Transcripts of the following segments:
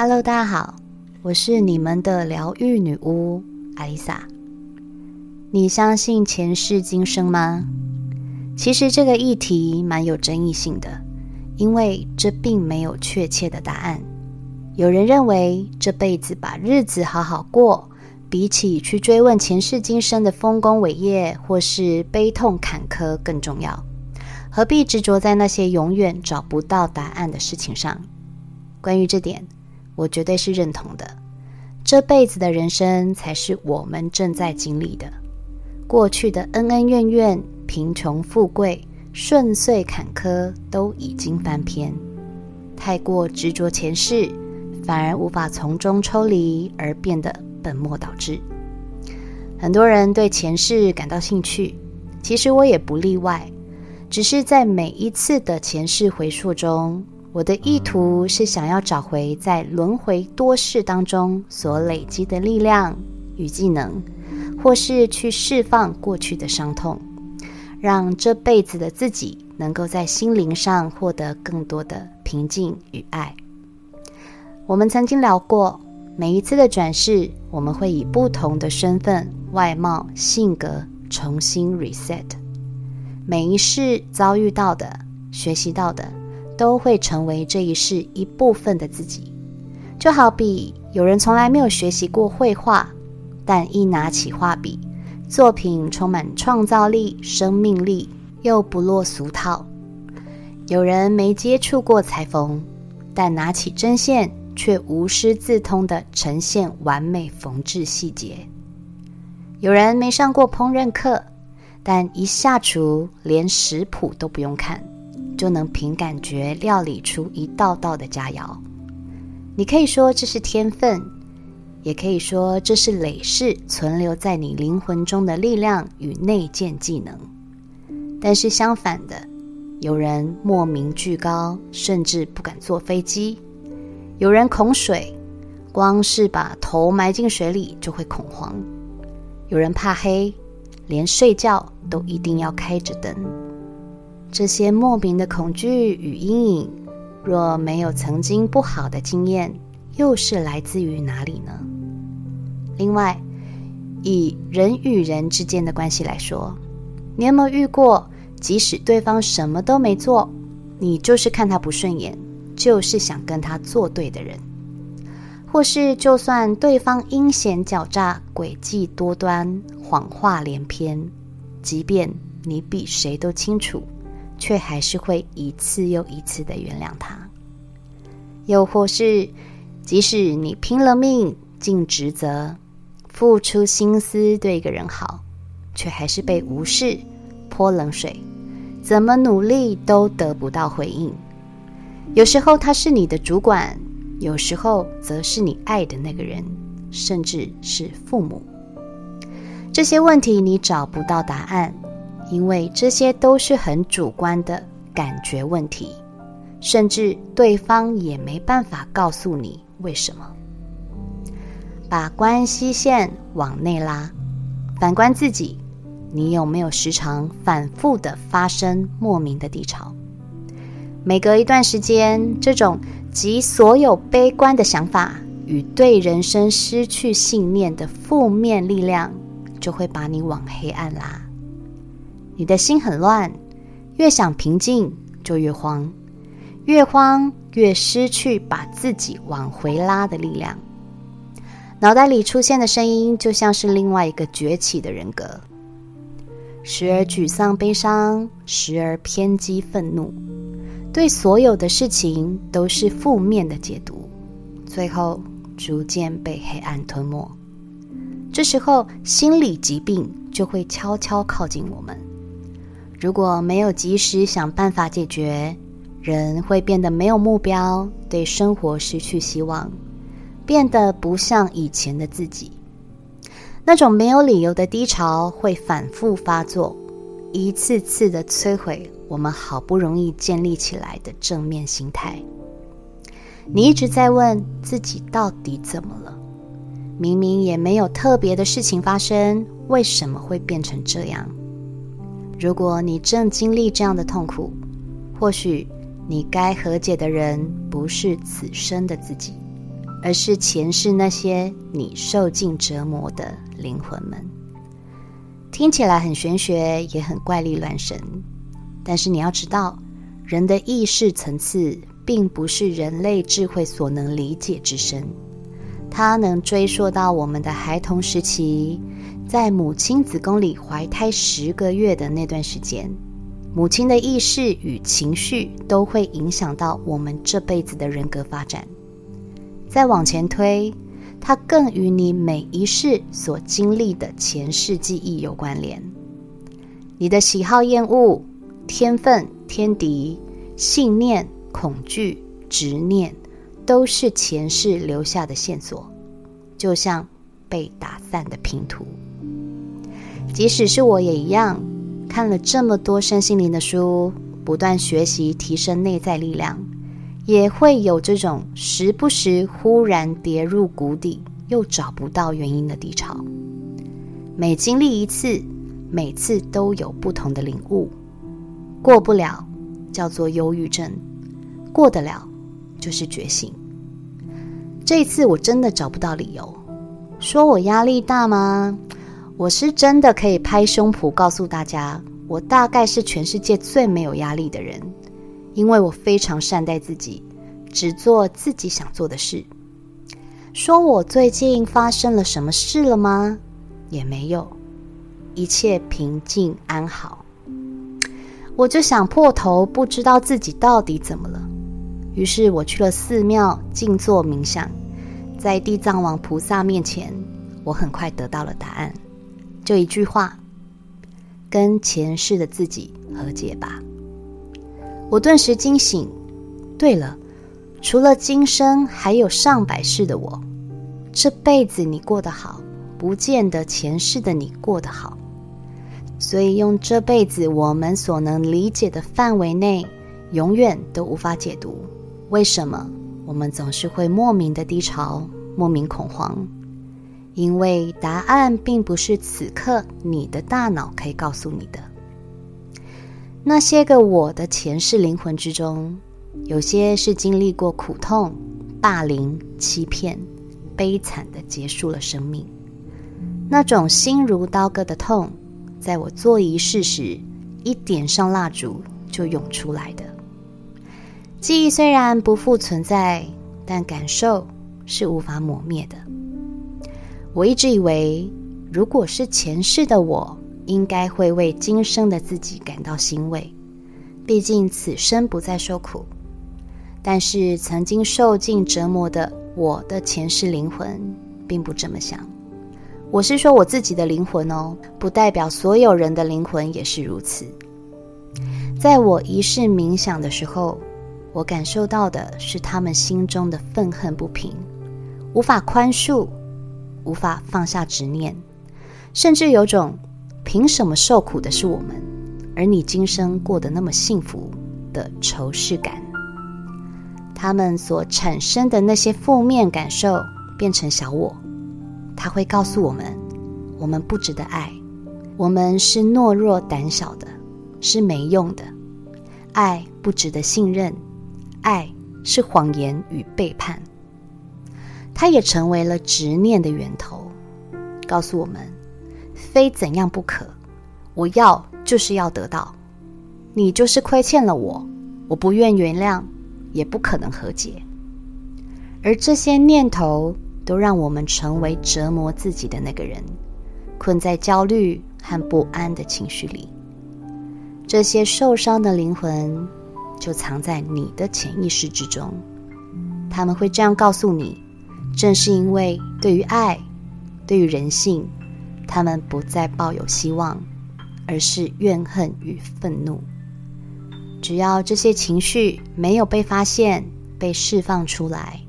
Hello，大家好，我是你们的疗愈女巫阿丽萨。你相信前世今生吗？其实这个议题蛮有争议性的，因为这并没有确切的答案。有人认为这辈子把日子好好过，比起去追问前世今生的丰功伟业或是悲痛坎坷更重要。何必执着在那些永远找不到答案的事情上？关于这点。我绝对是认同的，这辈子的人生才是我们正在经历的。过去的恩恩怨怨、贫穷富贵、顺遂坎坷都已经翻篇。太过执着前世，反而无法从中抽离，而变得本末倒置。很多人对前世感到兴趣，其实我也不例外。只是在每一次的前世回溯中。我的意图是想要找回在轮回多世当中所累积的力量与技能，或是去释放过去的伤痛，让这辈子的自己能够在心灵上获得更多的平静与爱。我们曾经聊过，每一次的转世，我们会以不同的身份、外貌、性格重新 reset。每一世遭遇到的、学习到的。都会成为这一世一部分的自己，就好比有人从来没有学习过绘画，但一拿起画笔，作品充满创造力、生命力，又不落俗套；有人没接触过裁缝，但拿起针线却无师自通的呈现完美缝制细节；有人没上过烹饪课，但一下厨连食谱都不用看。就能凭感觉料理出一道道的佳肴。你可以说这是天分，也可以说这是累世存留在你灵魂中的力量与内建技能。但是相反的，有人莫名巨高，甚至不敢坐飞机；有人恐水，光是把头埋进水里就会恐慌；有人怕黑，连睡觉都一定要开着灯。这些莫名的恐惧与阴影，若没有曾经不好的经验，又是来自于哪里呢？另外，以人与人之间的关系来说，你有没有遇过，即使对方什么都没做，你就是看他不顺眼，就是想跟他作对的人？或是，就算对方阴险狡诈、诡计多端、谎话连篇，即便你比谁都清楚。却还是会一次又一次的原谅他，又或是，即使你拼了命、尽职责、付出心思对一个人好，却还是被无视、泼冷水，怎么努力都得不到回应。有时候他是你的主管，有时候则是你爱的那个人，甚至是父母。这些问题你找不到答案。因为这些都是很主观的感觉问题，甚至对方也没办法告诉你为什么。把关系线往内拉，反观自己，你有没有时常反复的发生莫名的低潮？每隔一段时间，这种集所有悲观的想法与对人生失去信念的负面力量，就会把你往黑暗拉。你的心很乱，越想平静就越慌，越慌越失去把自己往回拉的力量。脑袋里出现的声音就像是另外一个崛起的人格，时而沮丧悲伤，时而偏激愤怒，对所有的事情都是负面的解读，最后逐渐被黑暗吞没。这时候，心理疾病就会悄悄靠近我们。如果没有及时想办法解决，人会变得没有目标，对生活失去希望，变得不像以前的自己。那种没有理由的低潮会反复发作，一次次的摧毁我们好不容易建立起来的正面心态。你一直在问自己到底怎么了？明明也没有特别的事情发生，为什么会变成这样？如果你正经历这样的痛苦，或许你该和解的人不是此生的自己，而是前世那些你受尽折磨的灵魂们。听起来很玄学，也很怪力乱神，但是你要知道，人的意识层次并不是人类智慧所能理解之深，它能追溯到我们的孩童时期，在母亲子宫里怀胎十个月的那段时间。母亲的意识与情绪都会影响到我们这辈子的人格发展。再往前推，它更与你每一世所经历的前世记忆有关联。你的喜好、厌恶、天分、天敌、信念、恐惧、执念，都是前世留下的线索，就像被打散的拼图。即使是我也一样。看了这么多身心灵的书，不断学习提升内在力量，也会有这种时不时忽然跌入谷底又找不到原因的低潮。每经历一次，每次都有不同的领悟。过不了叫做忧郁症，过得了就是觉醒。这一次我真的找不到理由，说我压力大吗？我是真的可以拍胸脯告诉大家，我大概是全世界最没有压力的人，因为我非常善待自己，只做自己想做的事。说我最近发生了什么事了吗？也没有，一切平静安好。我就想破头，不知道自己到底怎么了。于是我去了寺庙静坐冥想，在地藏王菩萨面前，我很快得到了答案。就一句话，跟前世的自己和解吧。我顿时惊醒。对了，除了今生，还有上百世的我。这辈子你过得好，不见得前世的你过得好。所以用这辈子我们所能理解的范围内，永远都无法解读为什么我们总是会莫名的低潮，莫名恐慌。因为答案并不是此刻你的大脑可以告诉你的。那些个我的前世灵魂之中，有些是经历过苦痛、霸凌、欺骗、悲惨的结束了生命。那种心如刀割的痛，在我做仪式时，一点上蜡烛就涌出来的。记忆虽然不复存在，但感受是无法抹灭的。我一直以为，如果是前世的我，应该会为今生的自己感到欣慰，毕竟此生不再受苦。但是曾经受尽折磨的我的前世灵魂，并不这么想。我是说我自己的灵魂哦，不代表所有人的灵魂也是如此。在我一世冥想的时候，我感受到的是他们心中的愤恨不平，无法宽恕。无法放下执念，甚至有种凭什么受苦的是我们，而你今生过得那么幸福的仇视感。他们所产生的那些负面感受变成小我，他会告诉我们：我们不值得爱，我们是懦弱胆小的，是没用的，爱不值得信任，爱是谎言与背叛。它也成为了执念的源头，告诉我们，非怎样不可，我要就是要得到，你就是亏欠了我，我不愿原谅，也不可能和解。而这些念头都让我们成为折磨自己的那个人，困在焦虑和不安的情绪里。这些受伤的灵魂就藏在你的潜意识之中，他们会这样告诉你。正是因为对于爱，对于人性，他们不再抱有希望，而是怨恨与愤怒。只要这些情绪没有被发现、被释放出来，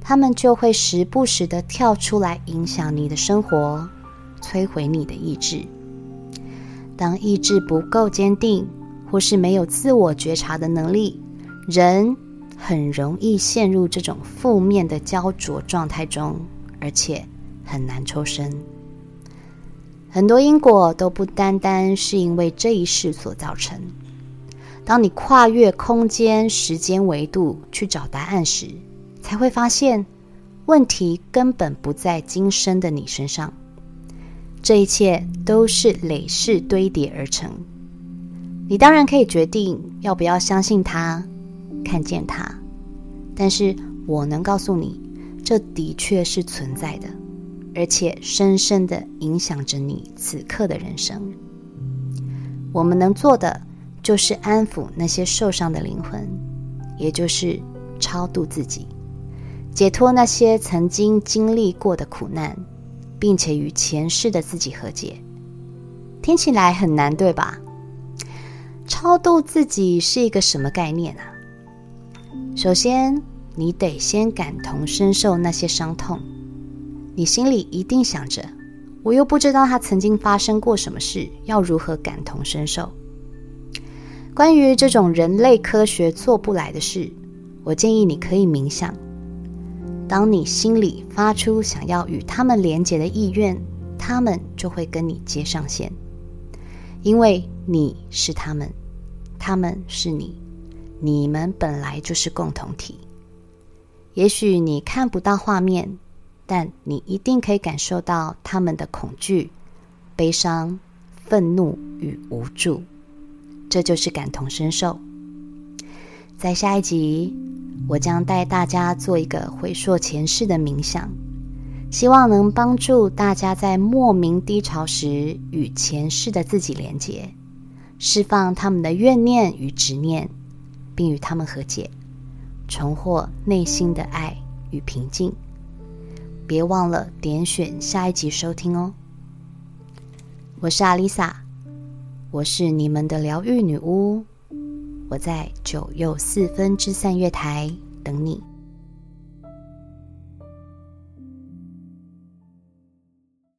他们就会时不时的跳出来影响你的生活，摧毁你的意志。当意志不够坚定，或是没有自我觉察的能力，人。很容易陷入这种负面的焦灼状态中，而且很难抽身。很多因果都不单单是因为这一世所造成。当你跨越空间、时间维度去找答案时，才会发现，问题根本不在今生的你身上，这一切都是累世堆叠而成。你当然可以决定要不要相信他，看见它，但是我能告诉你，这的确是存在的，而且深深的影响着你此刻的人生。我们能做的就是安抚那些受伤的灵魂，也就是超度自己。解脱那些曾经经历过的苦难，并且与前世的自己和解，听起来很难，对吧？超度自己是一个什么概念啊？首先，你得先感同身受那些伤痛，你心里一定想着，我又不知道他曾经发生过什么事，要如何感同身受？关于这种人类科学做不来的事，我建议你可以冥想。当你心里发出想要与他们连结的意愿，他们就会跟你接上线，因为你是他们，他们是你，你们本来就是共同体。也许你看不到画面，但你一定可以感受到他们的恐惧、悲伤、愤怒与无助，这就是感同身受。在下一集。我将带大家做一个回溯前世的冥想，希望能帮助大家在莫名低潮时与前世的自己连结，释放他们的怨念与执念，并与他们和解，重获内心的爱与平静。别忘了点选下一集收听哦。我是阿丽萨，我是你们的疗愈女巫。我在九又四分之三月台等你。